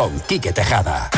con Quique Tejada.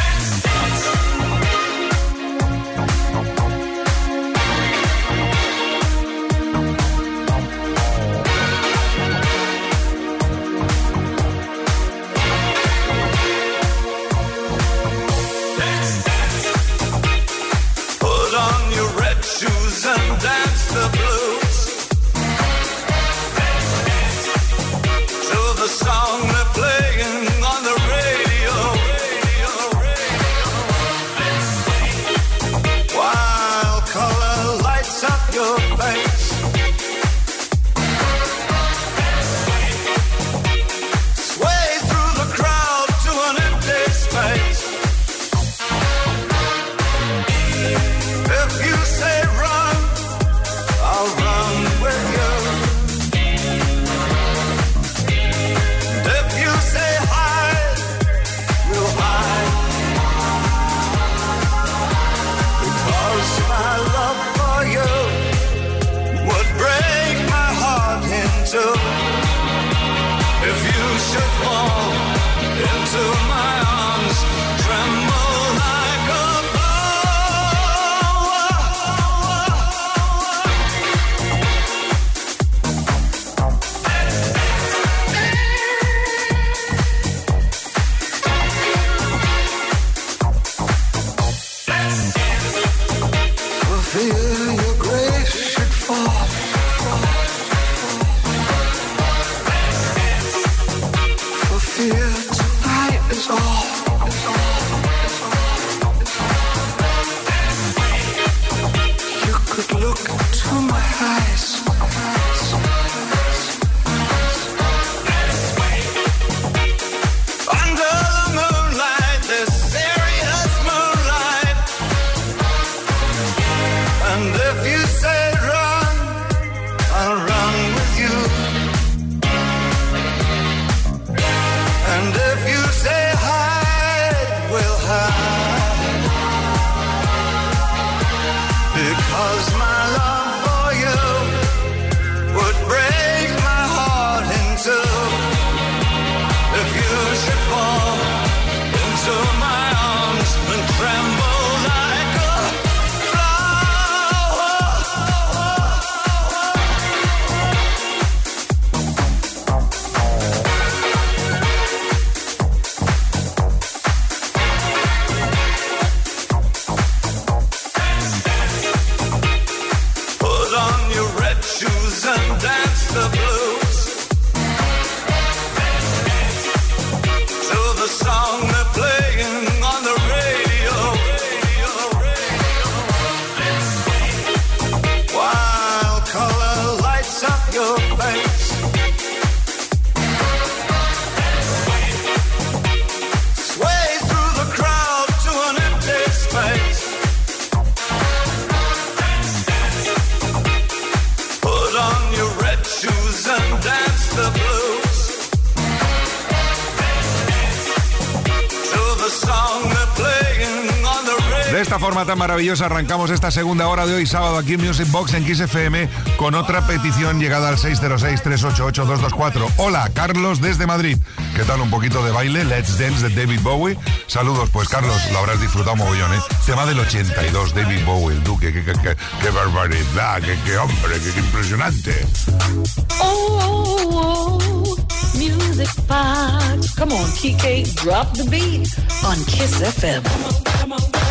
yeah. Tan maravillosa arrancamos esta segunda hora de hoy, sábado, aquí en Music Box en Kiss FM, con otra petición llegada al 606-388-224. Hola, Carlos desde Madrid. ¿Qué tal un poquito de baile? Let's Dance de David Bowie. Saludos, pues Carlos, lo habrás disfrutado mogollón, ¿eh? Tema del 82, David Bowie, el duque, qué, qué, barbaridad, qué, hombre, qué, impresionante. Oh, oh, oh, music box. Come on, Kike, drop the beat on Kiss FM. Come on, come on.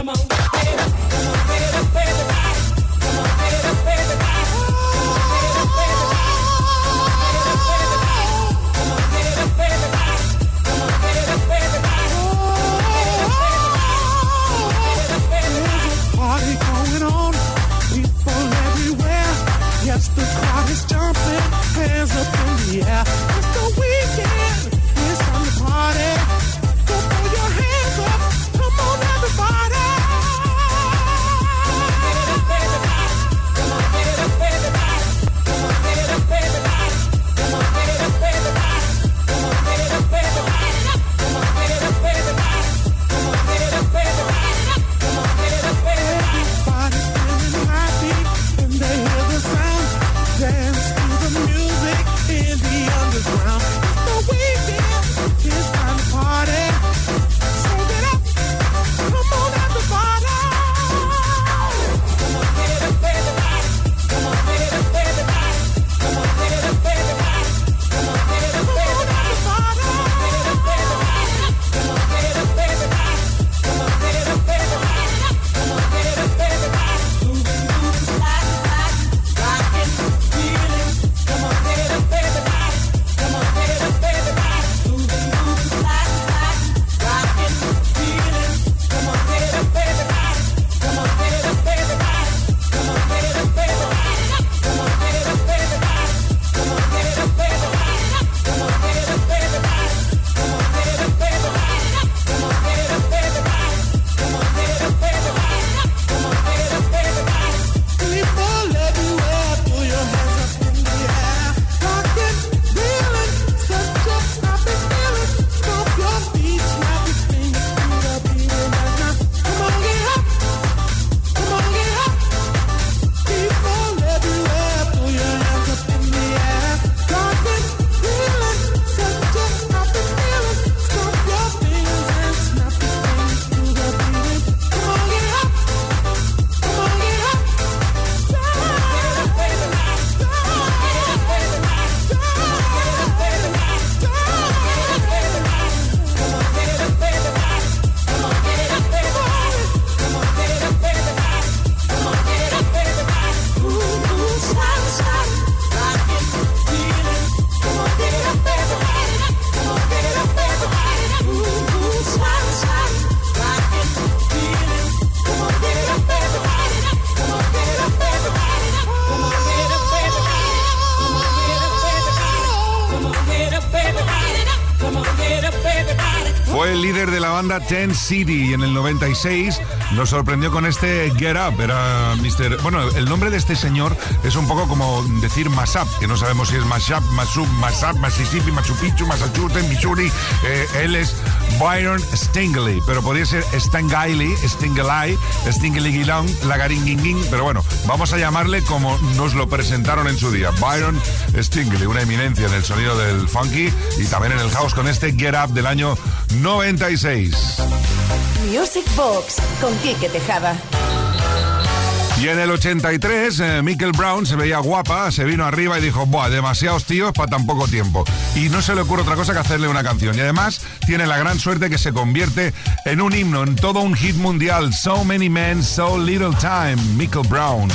Banda Ten City en el 96 nos sorprendió con este Get Up. Era Mr. Bueno, el nombre de este señor es un poco como decir Mashup, que no sabemos si es Mashup, Masup, Mashup, Mississippi, Machu Picchu, Massachusetts, Missouri. Eh, él es Byron Stingley, pero podría ser Stingley, Stingley, Stingley Guilón, Lagaringuinguin, pero bueno, vamos a llamarle como nos lo presentaron en su día. Byron Stingley, una eminencia en el sonido del funky y también en el house con este Get Up del año 96. Music Box con Quique Tejada. Y en el 83, eh, Michael Brown se veía guapa, se vino arriba y dijo, Buah, demasiados tíos para tan poco tiempo. Y no se le ocurre otra cosa que hacerle una canción. Y además tiene la gran suerte que se convierte en un himno, en todo un hit mundial. So many men, so little time. Michael Brown.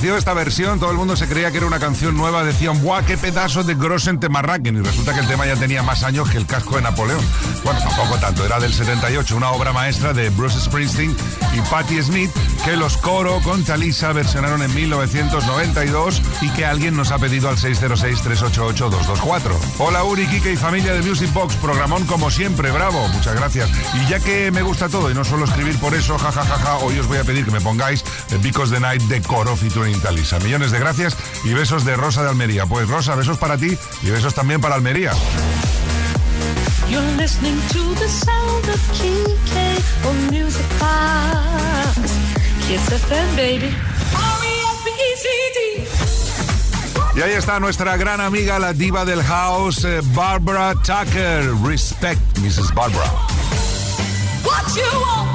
Esta versión, todo el mundo se creía que era una canción nueva. Decían, ¡buah, qué pedazo de Grossen Temarraken! Y resulta que el tema ya tenía más años que el casco de Napoleón. Bueno, tampoco tanto, era del 78, una obra maestra de Bruce Springsteen y Patti Smith, que los coro con Talisa versionaron en 1992 y que alguien nos ha pedido al 606-388-224. Hola Uri, Kike y familia de Music Box, programón como siempre, bravo, muchas gracias. Y ya que me gusta todo y no suelo escribir por eso, jajajaja, hoy os voy a pedir que me pongáis Because the Night de Coro featuring Millones de gracias y besos de Rosa de Almería. Pues Rosa, besos para ti y besos también para Almería. You're listening to the sound of Kike on Music Box. Kiss FM, baby. R-E-S-P-E-C-T. Y ahí está nuestra gran amiga, la diva del house, eh, Barbara Tucker. Respect, Mrs. Barbara. What you want,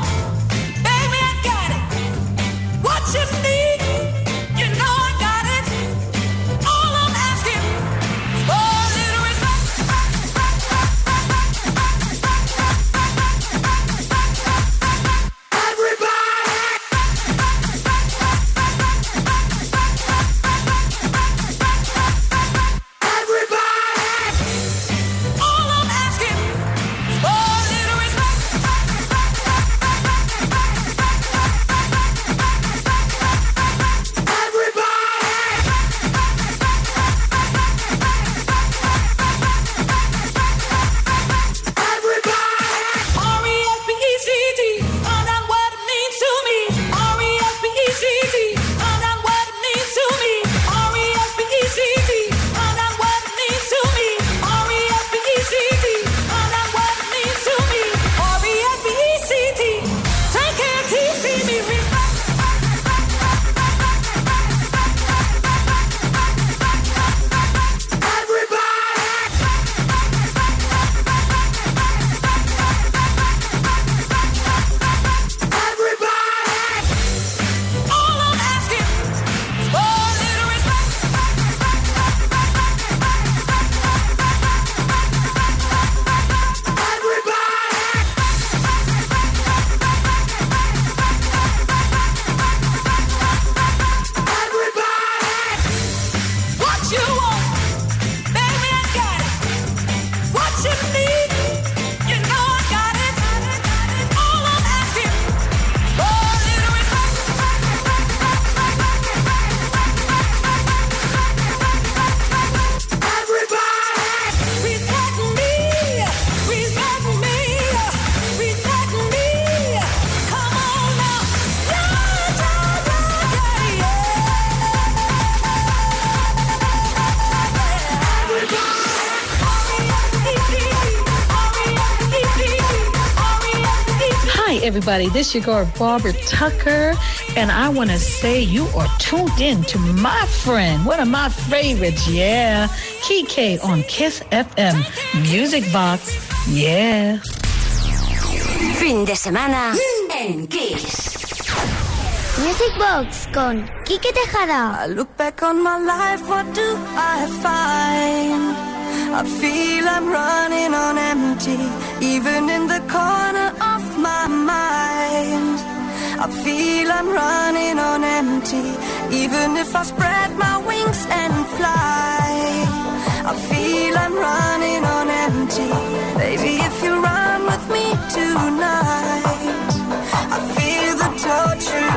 everybody. This is your girl, Barbara Tucker, and I want to say you are tuned in to my friend, one of my favorites, yeah, Kike on Kiss FM Music Box, yeah. Fin de semana en Kiss. Music Box con Quique Tejada. I look back on my life, what do I find? I feel I'm running on empty, even in the corner of my mind. I feel I'm running on empty, even if I spread my wings and fly. I feel I'm running on empty, baby. If you run with me tonight, I feel the torture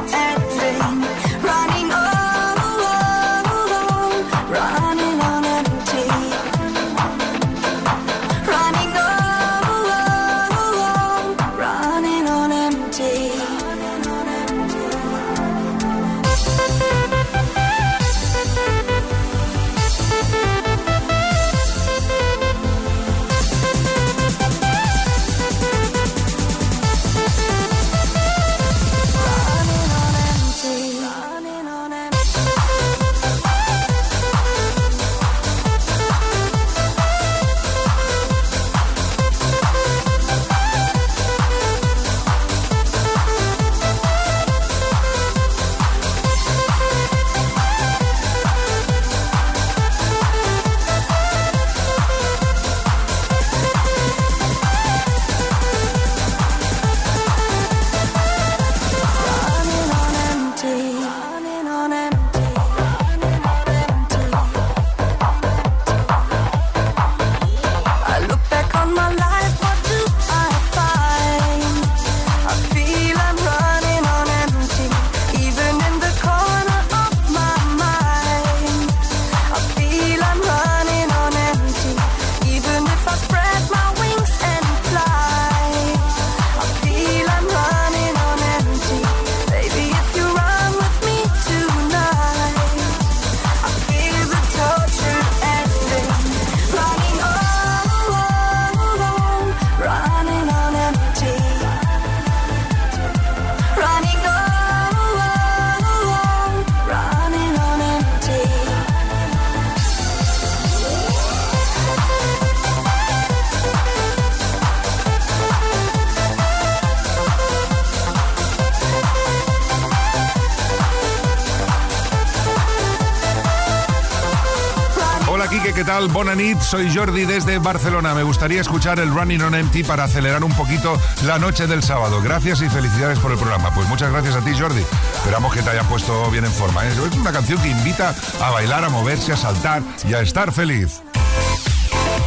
¿qué tal? Bonanit, soy Jordi desde Barcelona. Me gustaría escuchar el Running on Empty para acelerar un poquito la noche del sábado. Gracias y felicidades por el programa. Pues muchas gracias a ti, Jordi. Esperamos que te haya puesto bien en forma. ¿eh? Es una canción que invita a bailar, a moverse, a saltar y a estar feliz.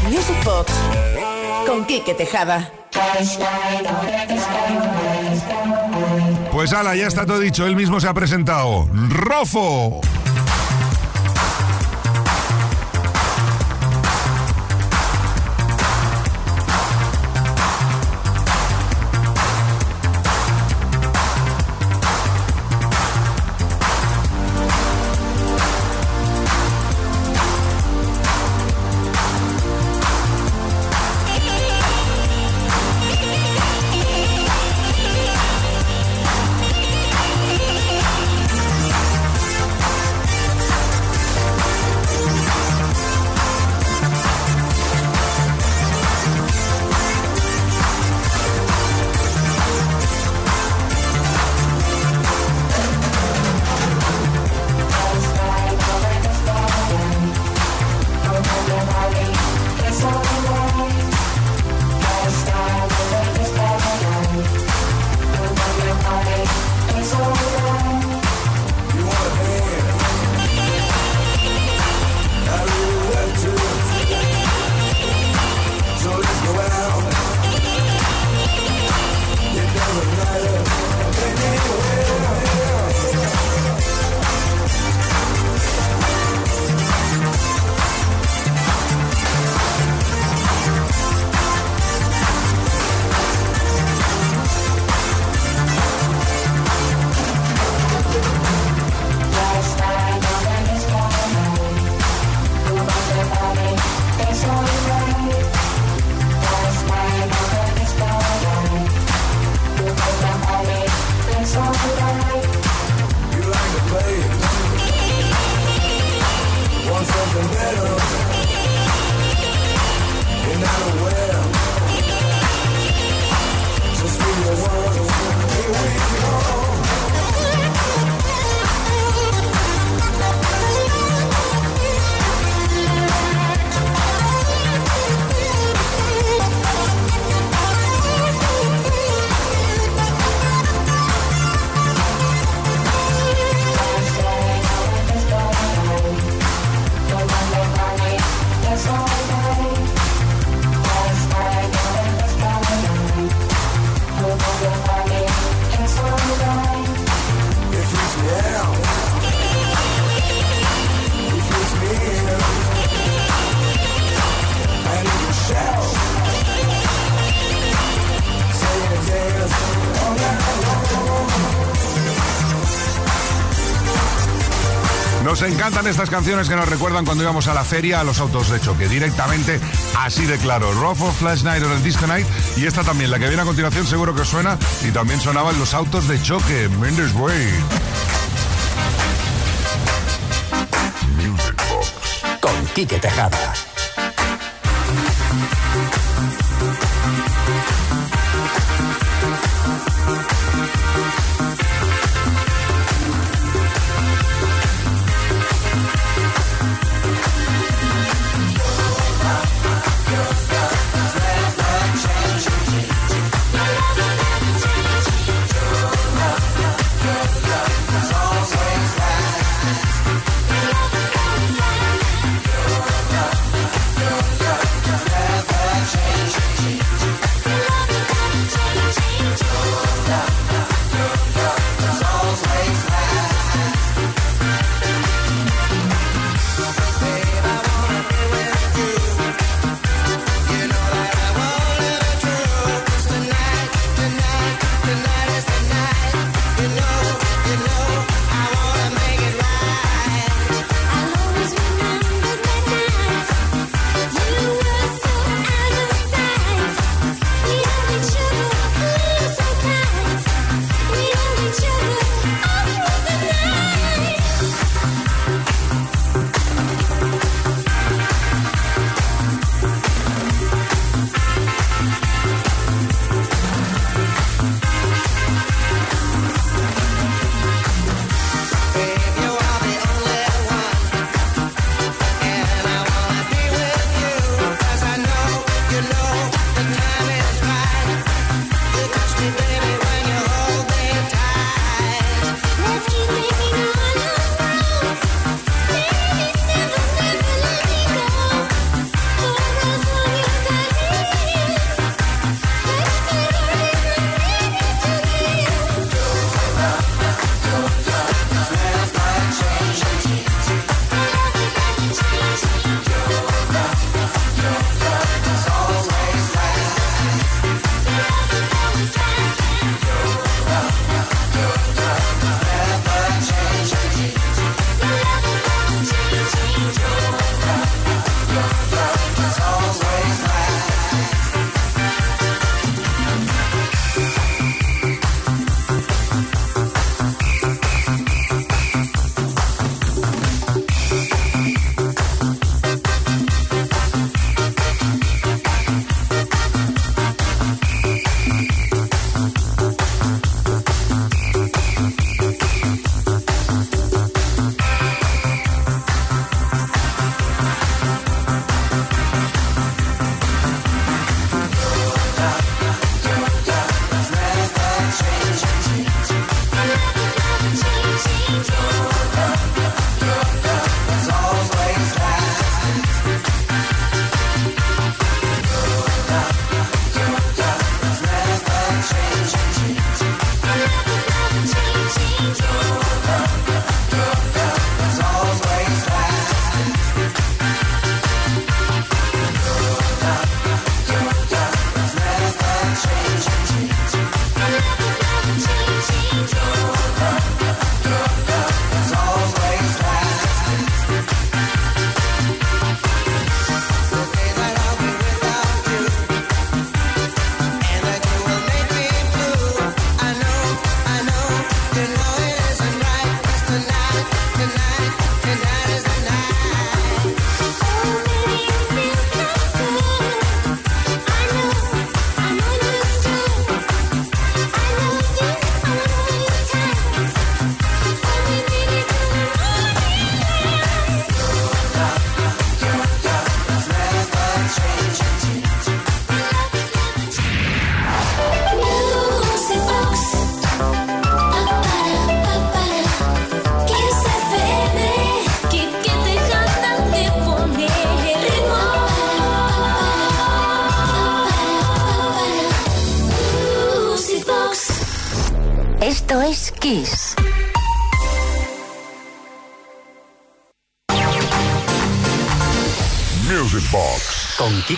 Music Box con Quique Tejada. Pues ala, ya está todo dicho. Él mismo se ha presentado. ¡Rofo! Nos encantan estas canciones que nos recuerdan cuando íbamos a la feria a los autos de choque. Directamente, así de claro. Rofo, Flash Night o el Disco Night. Y esta también, la que viene a continuación, seguro que suena. Y también sonaban los autos de choque. Mendes Way. Music. Con Quique Tejada.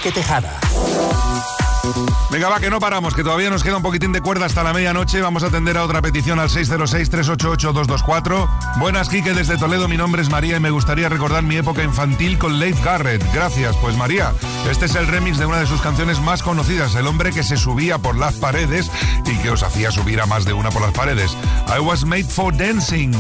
Enrique Tejada. Venga, va, que no paramos, que todavía nos queda un poquitín de cuerda hasta la medianoche. Vamos a atender a otra petición al 606-388-224. Buenas, Quique, desde Toledo. Mi nombre es María y me gustaría recordar mi época infantil con Leif Garrett. Gracias, pues María. Este es el remix de una de sus canciones más conocidas, El hombre que se subía por las paredes y que os hacía subir a más de una por las paredes. I was made for dancing.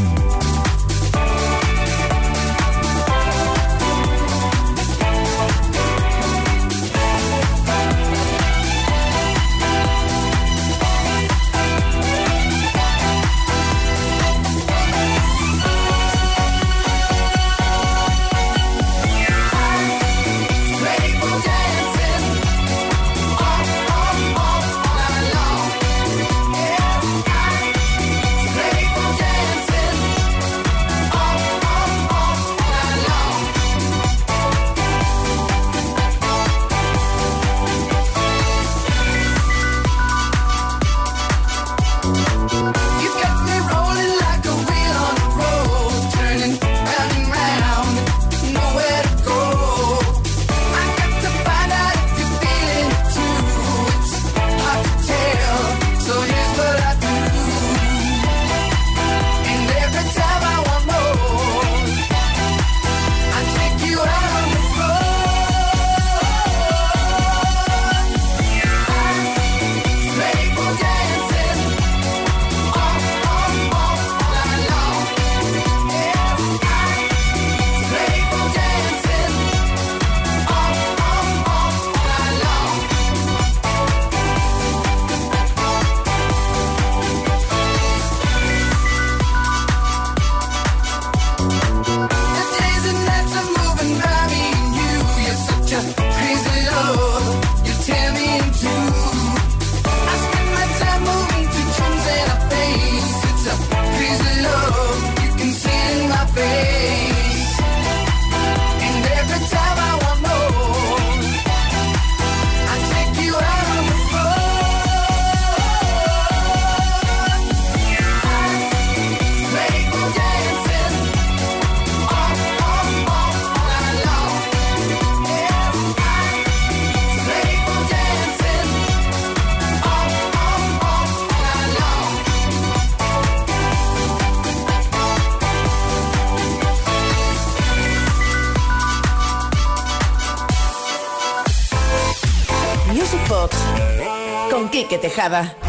Quijada.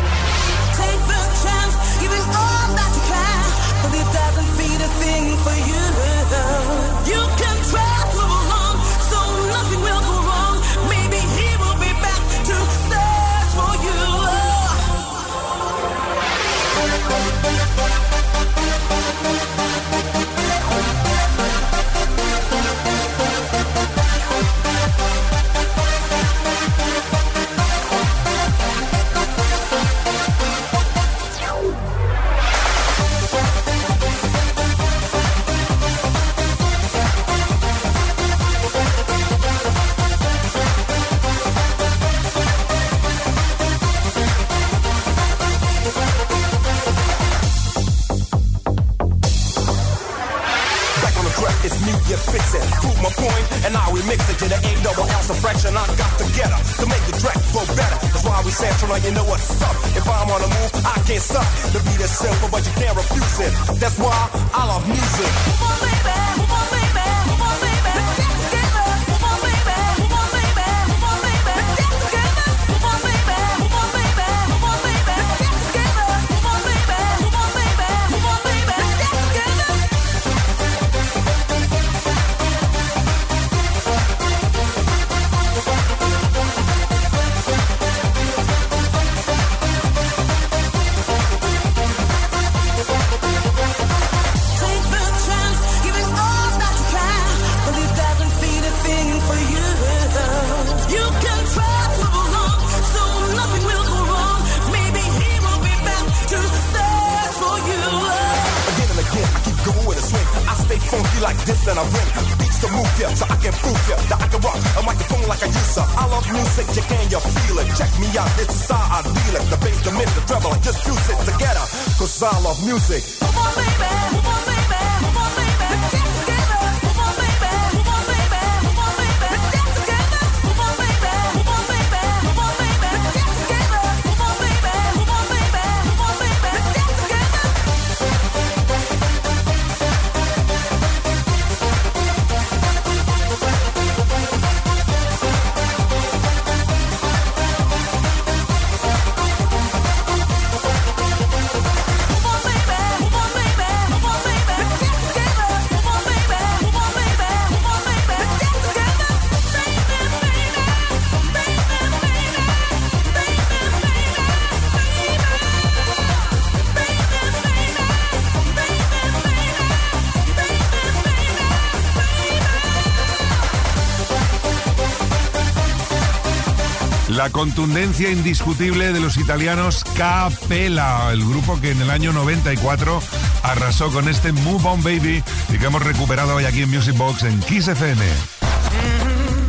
contundencia indiscutible de los italianos Capella, el grupo que en el año 94 arrasó con este Move On Baby y que hemos recuperado hoy aquí en Music Box en Kiss FM.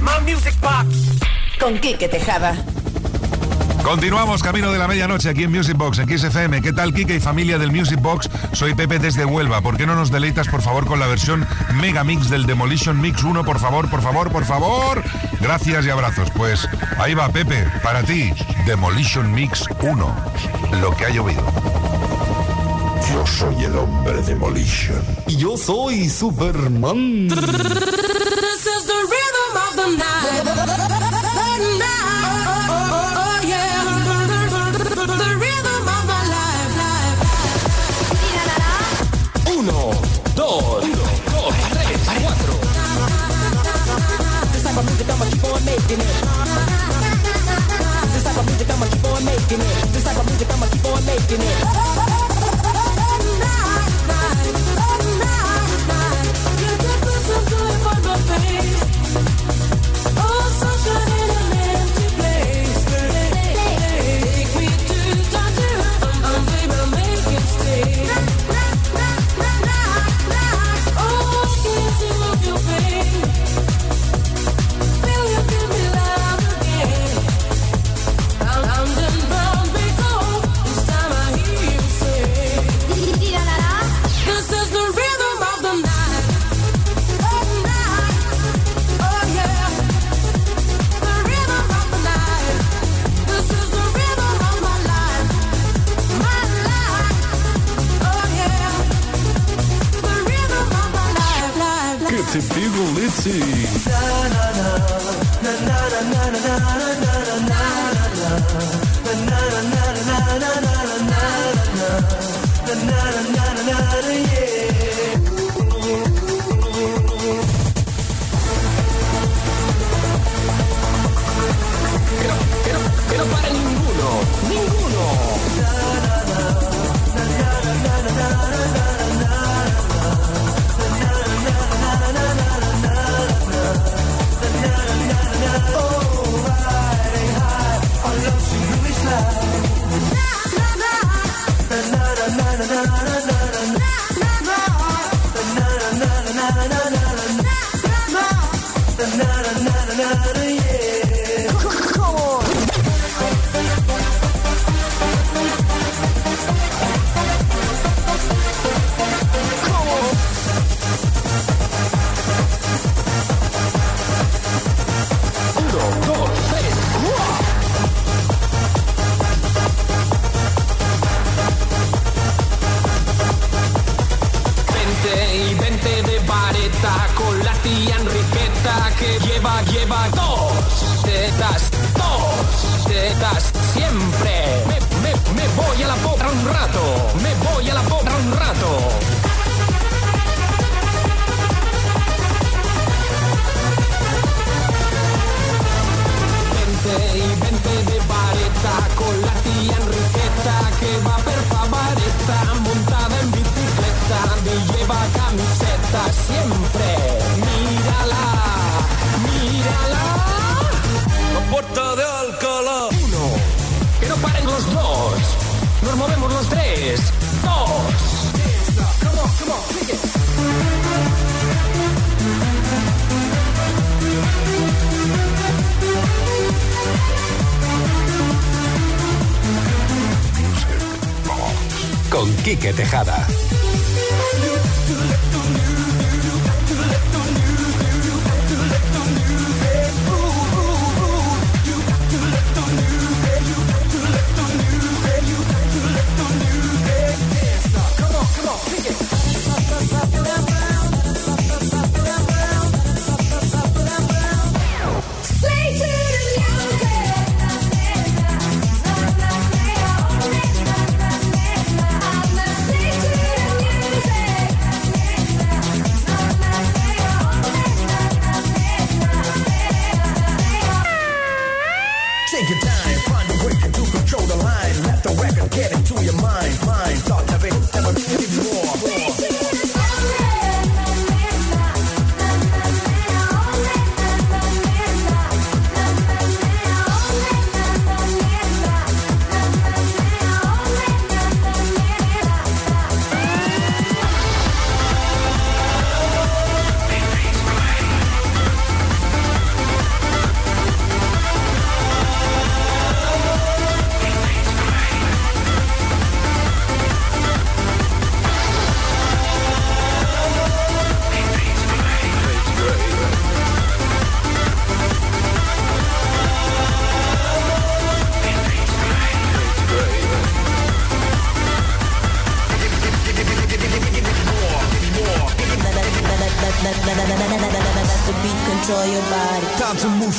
Mm, Music box. Con Kike Tejada. Continuamos camino de la medianoche aquí en Music Box, en XFM. ¿Qué tal, Kike y familia del Music Box? Soy Pepe desde Huelva. ¿Por qué no nos deleitas, por favor, con la versión Mega Mix del Demolition Mix 1? Por favor, por favor, por favor. Gracias y abrazos. Pues ahí va, Pepe, para ti, Demolition Mix 1. Lo que ha llovido. Yo soy el hombre Demolition. Y yo soy Superman.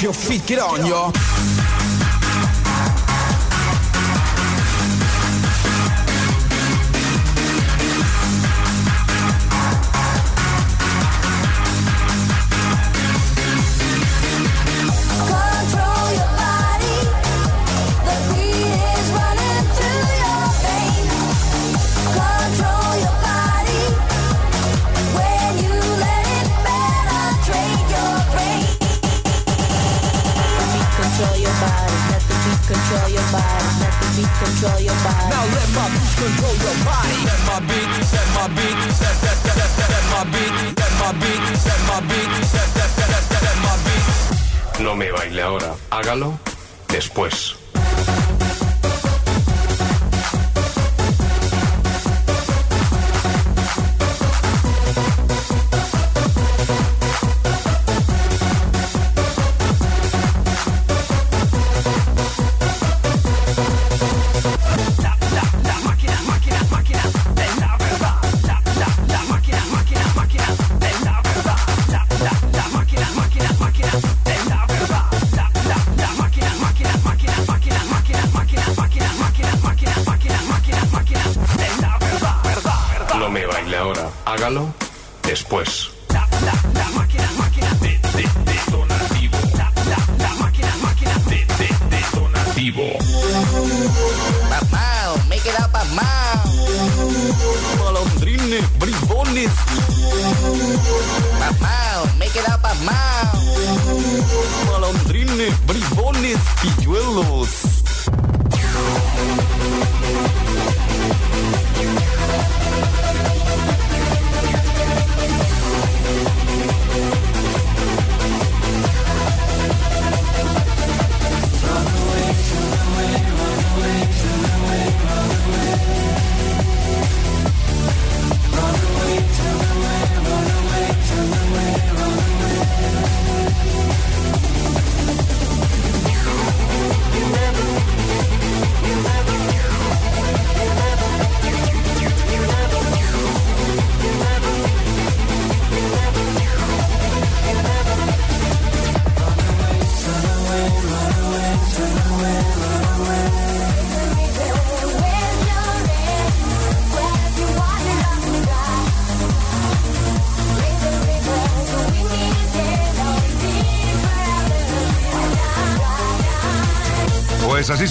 your feet, get on, y'all. bribones pilluelos.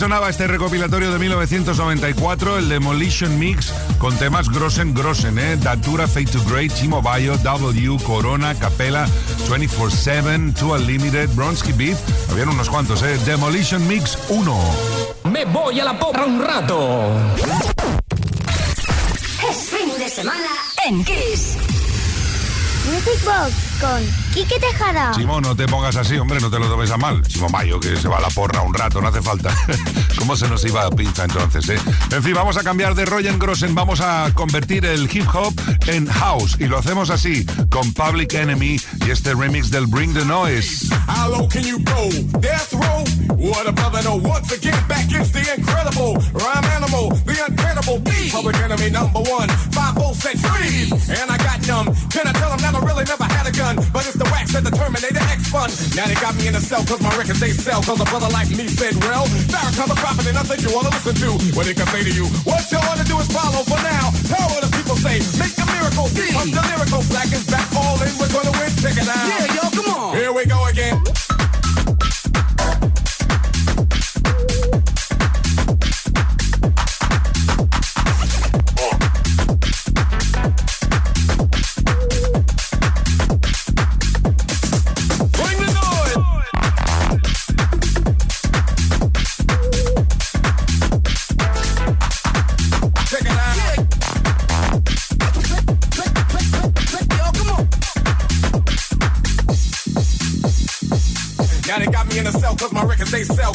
sonaba este recopilatorio de 1994, el Demolition Mix, con temas Grossen Grossen, ¿eh? Datura, Fate to Grey, Chimo Bayo, W, Corona, Capela, 24-7, Two Unlimited, Bronsky Beat. Habían unos cuantos, ¿eh? Demolition Mix 1. Me voy a la porra un rato. Es fin de semana en Kiss. Music Box con Quique Tejada. Simón, no te pongas así, hombre, no te lo tomes a mal. Simón Mayo, que se va a la porra un rato, no hace falta. ¿Cómo se nos iba a pinza entonces, eh? En fin, vamos a cambiar de Royan Grossen, vamos a convertir el hip hop en house. Y lo hacemos así, con Public Enemy y este remix del Bring the Noise. How low can you go? Death row? What a brother, no. Once again, back is the incredible rhyme animal, the uncannibal beat. Public enemy number one, five volts set freeze. And I got numb. Can I tell them that I really never had a gun? But it's the wax that the Terminator X fun. Now they got me in a cell cause my records they sell. Cause a brother like me said, well, Farrakhan a prophet and nothing you wanna listen to. What they can say to you, what you wanna do is follow for now. What the people say? Make a miracle. I'm the lyrical, black is back, all in. We're gonna win, check it out. Yeah, yo, come on. Here we go again.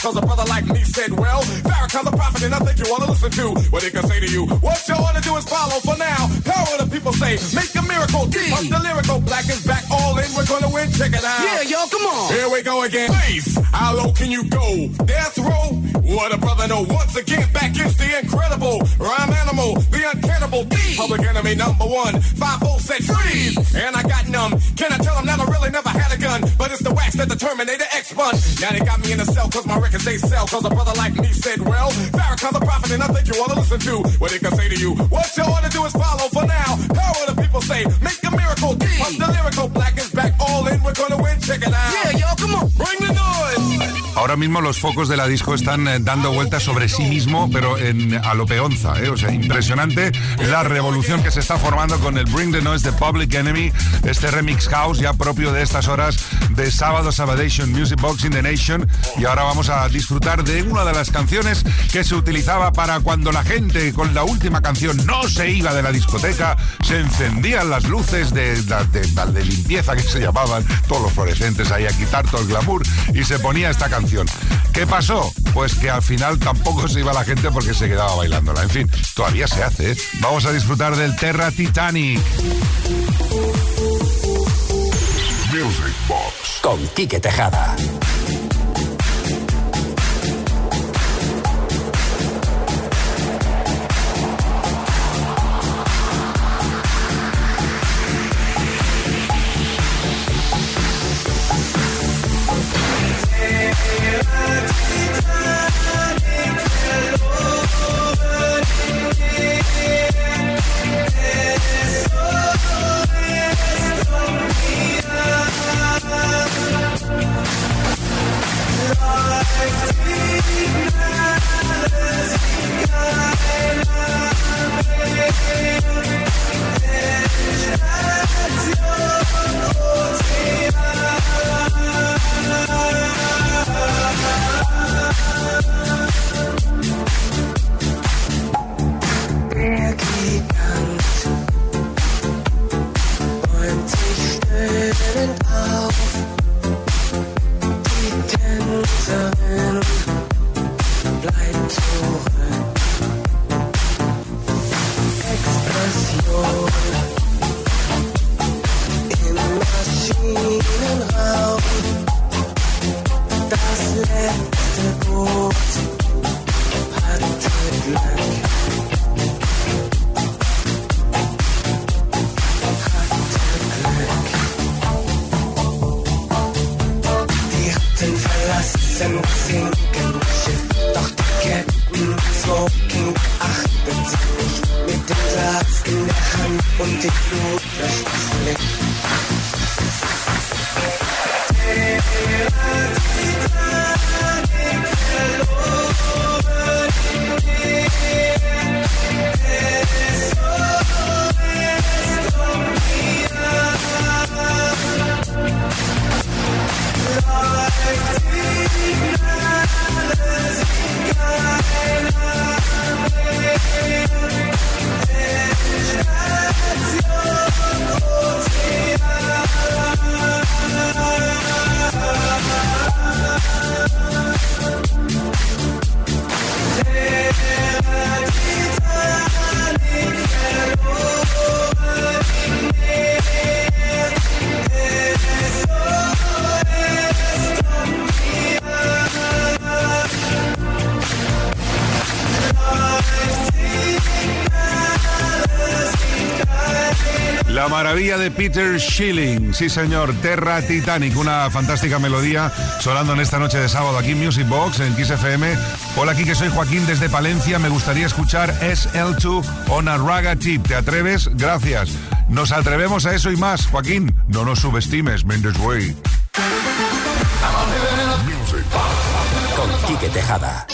Cause a brother like me said, well, Farrakhan a prophet and I think you wanna listen to What they can say to you, what you wanna do is follow for now. Power the people say, make a miracle. I'm the lyrical, black is back, all in, we're gonna win, check it out. Yeah, yo, come on. Here we go again. Bass, how low can you go? Death row, what a brother know. Once again, back is the incredible Rhyme animal, the uncannibal beat Public enemy number one, five volts set freeze. And I got numb, can I tell them that I really never had a gun? But it's the wax that the Terminator X spun Now they got me in a cell cause my records they sell. Cause a brother like me said, well, Farrakhan the prophet and I think you wanna listen to What they can say to you, what you ought to do is follow for now. Power the people say, make a miracle I'm the lyrical, black is back, all in, we're gonna win, check it out. Yeah, y'all, come on. Bring the noise Ahora mismo los focos de la disco están eh, dando vueltas sobre sí mismo, pero en, a lo peonza, ¿eh? O sea, impresionante la revolución que se está formando con el Bring the Noise de Public Enemy, este remix house ya propio de estas horas de sábado Sabadation Music Box in the Nation. Y ahora vamos a disfrutar de una de las canciones que se utilizaba para cuando la gente con la última canción no se iba de la discoteca, se encendían las luces de, de, de- de limpieza que se llamaban, todos los fluorescentes ahí a quitar todo el glamour y se ponía esta canción. ¿Qué pasó? Pues que al final tampoco se iba la gente porque se quedaba bailándola. En fin, todavía se hace. ¿eh? Vamos a disfrutar del Terra Titanic. Music Box. Con Quique Tejada. Thank you. Maravilla de Peter Schilling. Sí, señor. Terra Titanic. Una fantástica melodía sonando en esta noche de sábado aquí en Music Box, en Kiss FM. Hola, aquí que soy Joaquín desde Palencia. Me gustaría escuchar SL2 on a Raga Tip. ¿Te atreves? Gracias. Nos atrevemos a eso y más, Joaquín. No nos subestimes, Mendes Way. Con Quique Tejada.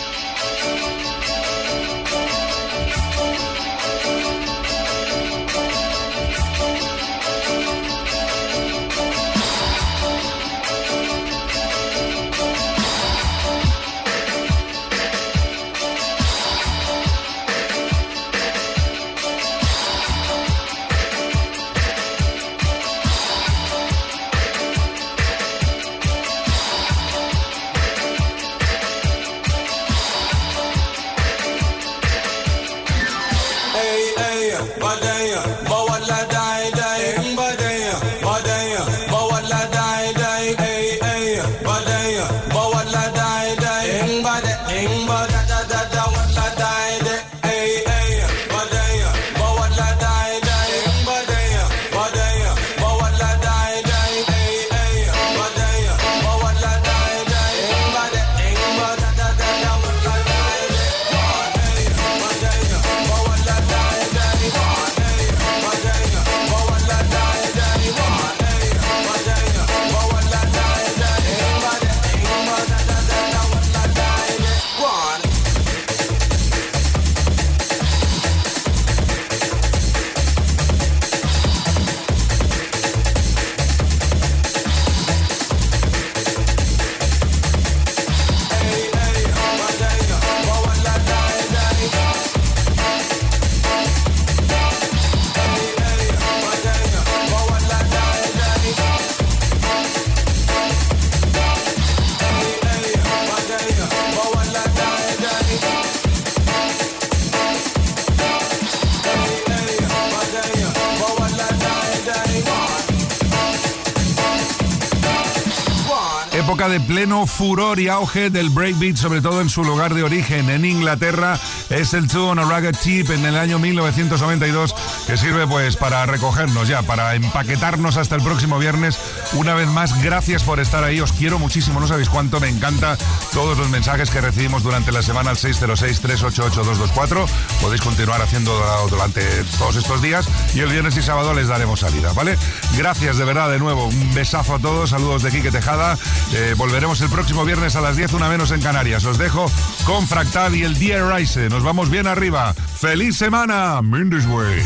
Pleno furor y auge del breakbeat, sobre todo en su lugar de origen, en Inglaterra. Es el Two on a Ragged Tip en el año 1992, que sirve pues para recogernos ya, para empaquetarnos hasta el próximo viernes. Una vez más, gracias por estar ahí. Os quiero muchísimo, no sabéis cuánto. Me encanta todos los mensajes que recibimos durante la semana al 606-388-224. Podéis continuar haciendo durante todos estos días y el viernes y sábado les daremos salida, ¿vale? Gracias de verdad de nuevo. Un besazo a todos. Saludos de Quique Tejada. Eh, volveremos el próximo viernes a las 10, una menos en Canarias. Os dejo con Fractal y el Dear Rise. Nos vamos bien arriba. ¡Feliz semana! Mendes Way.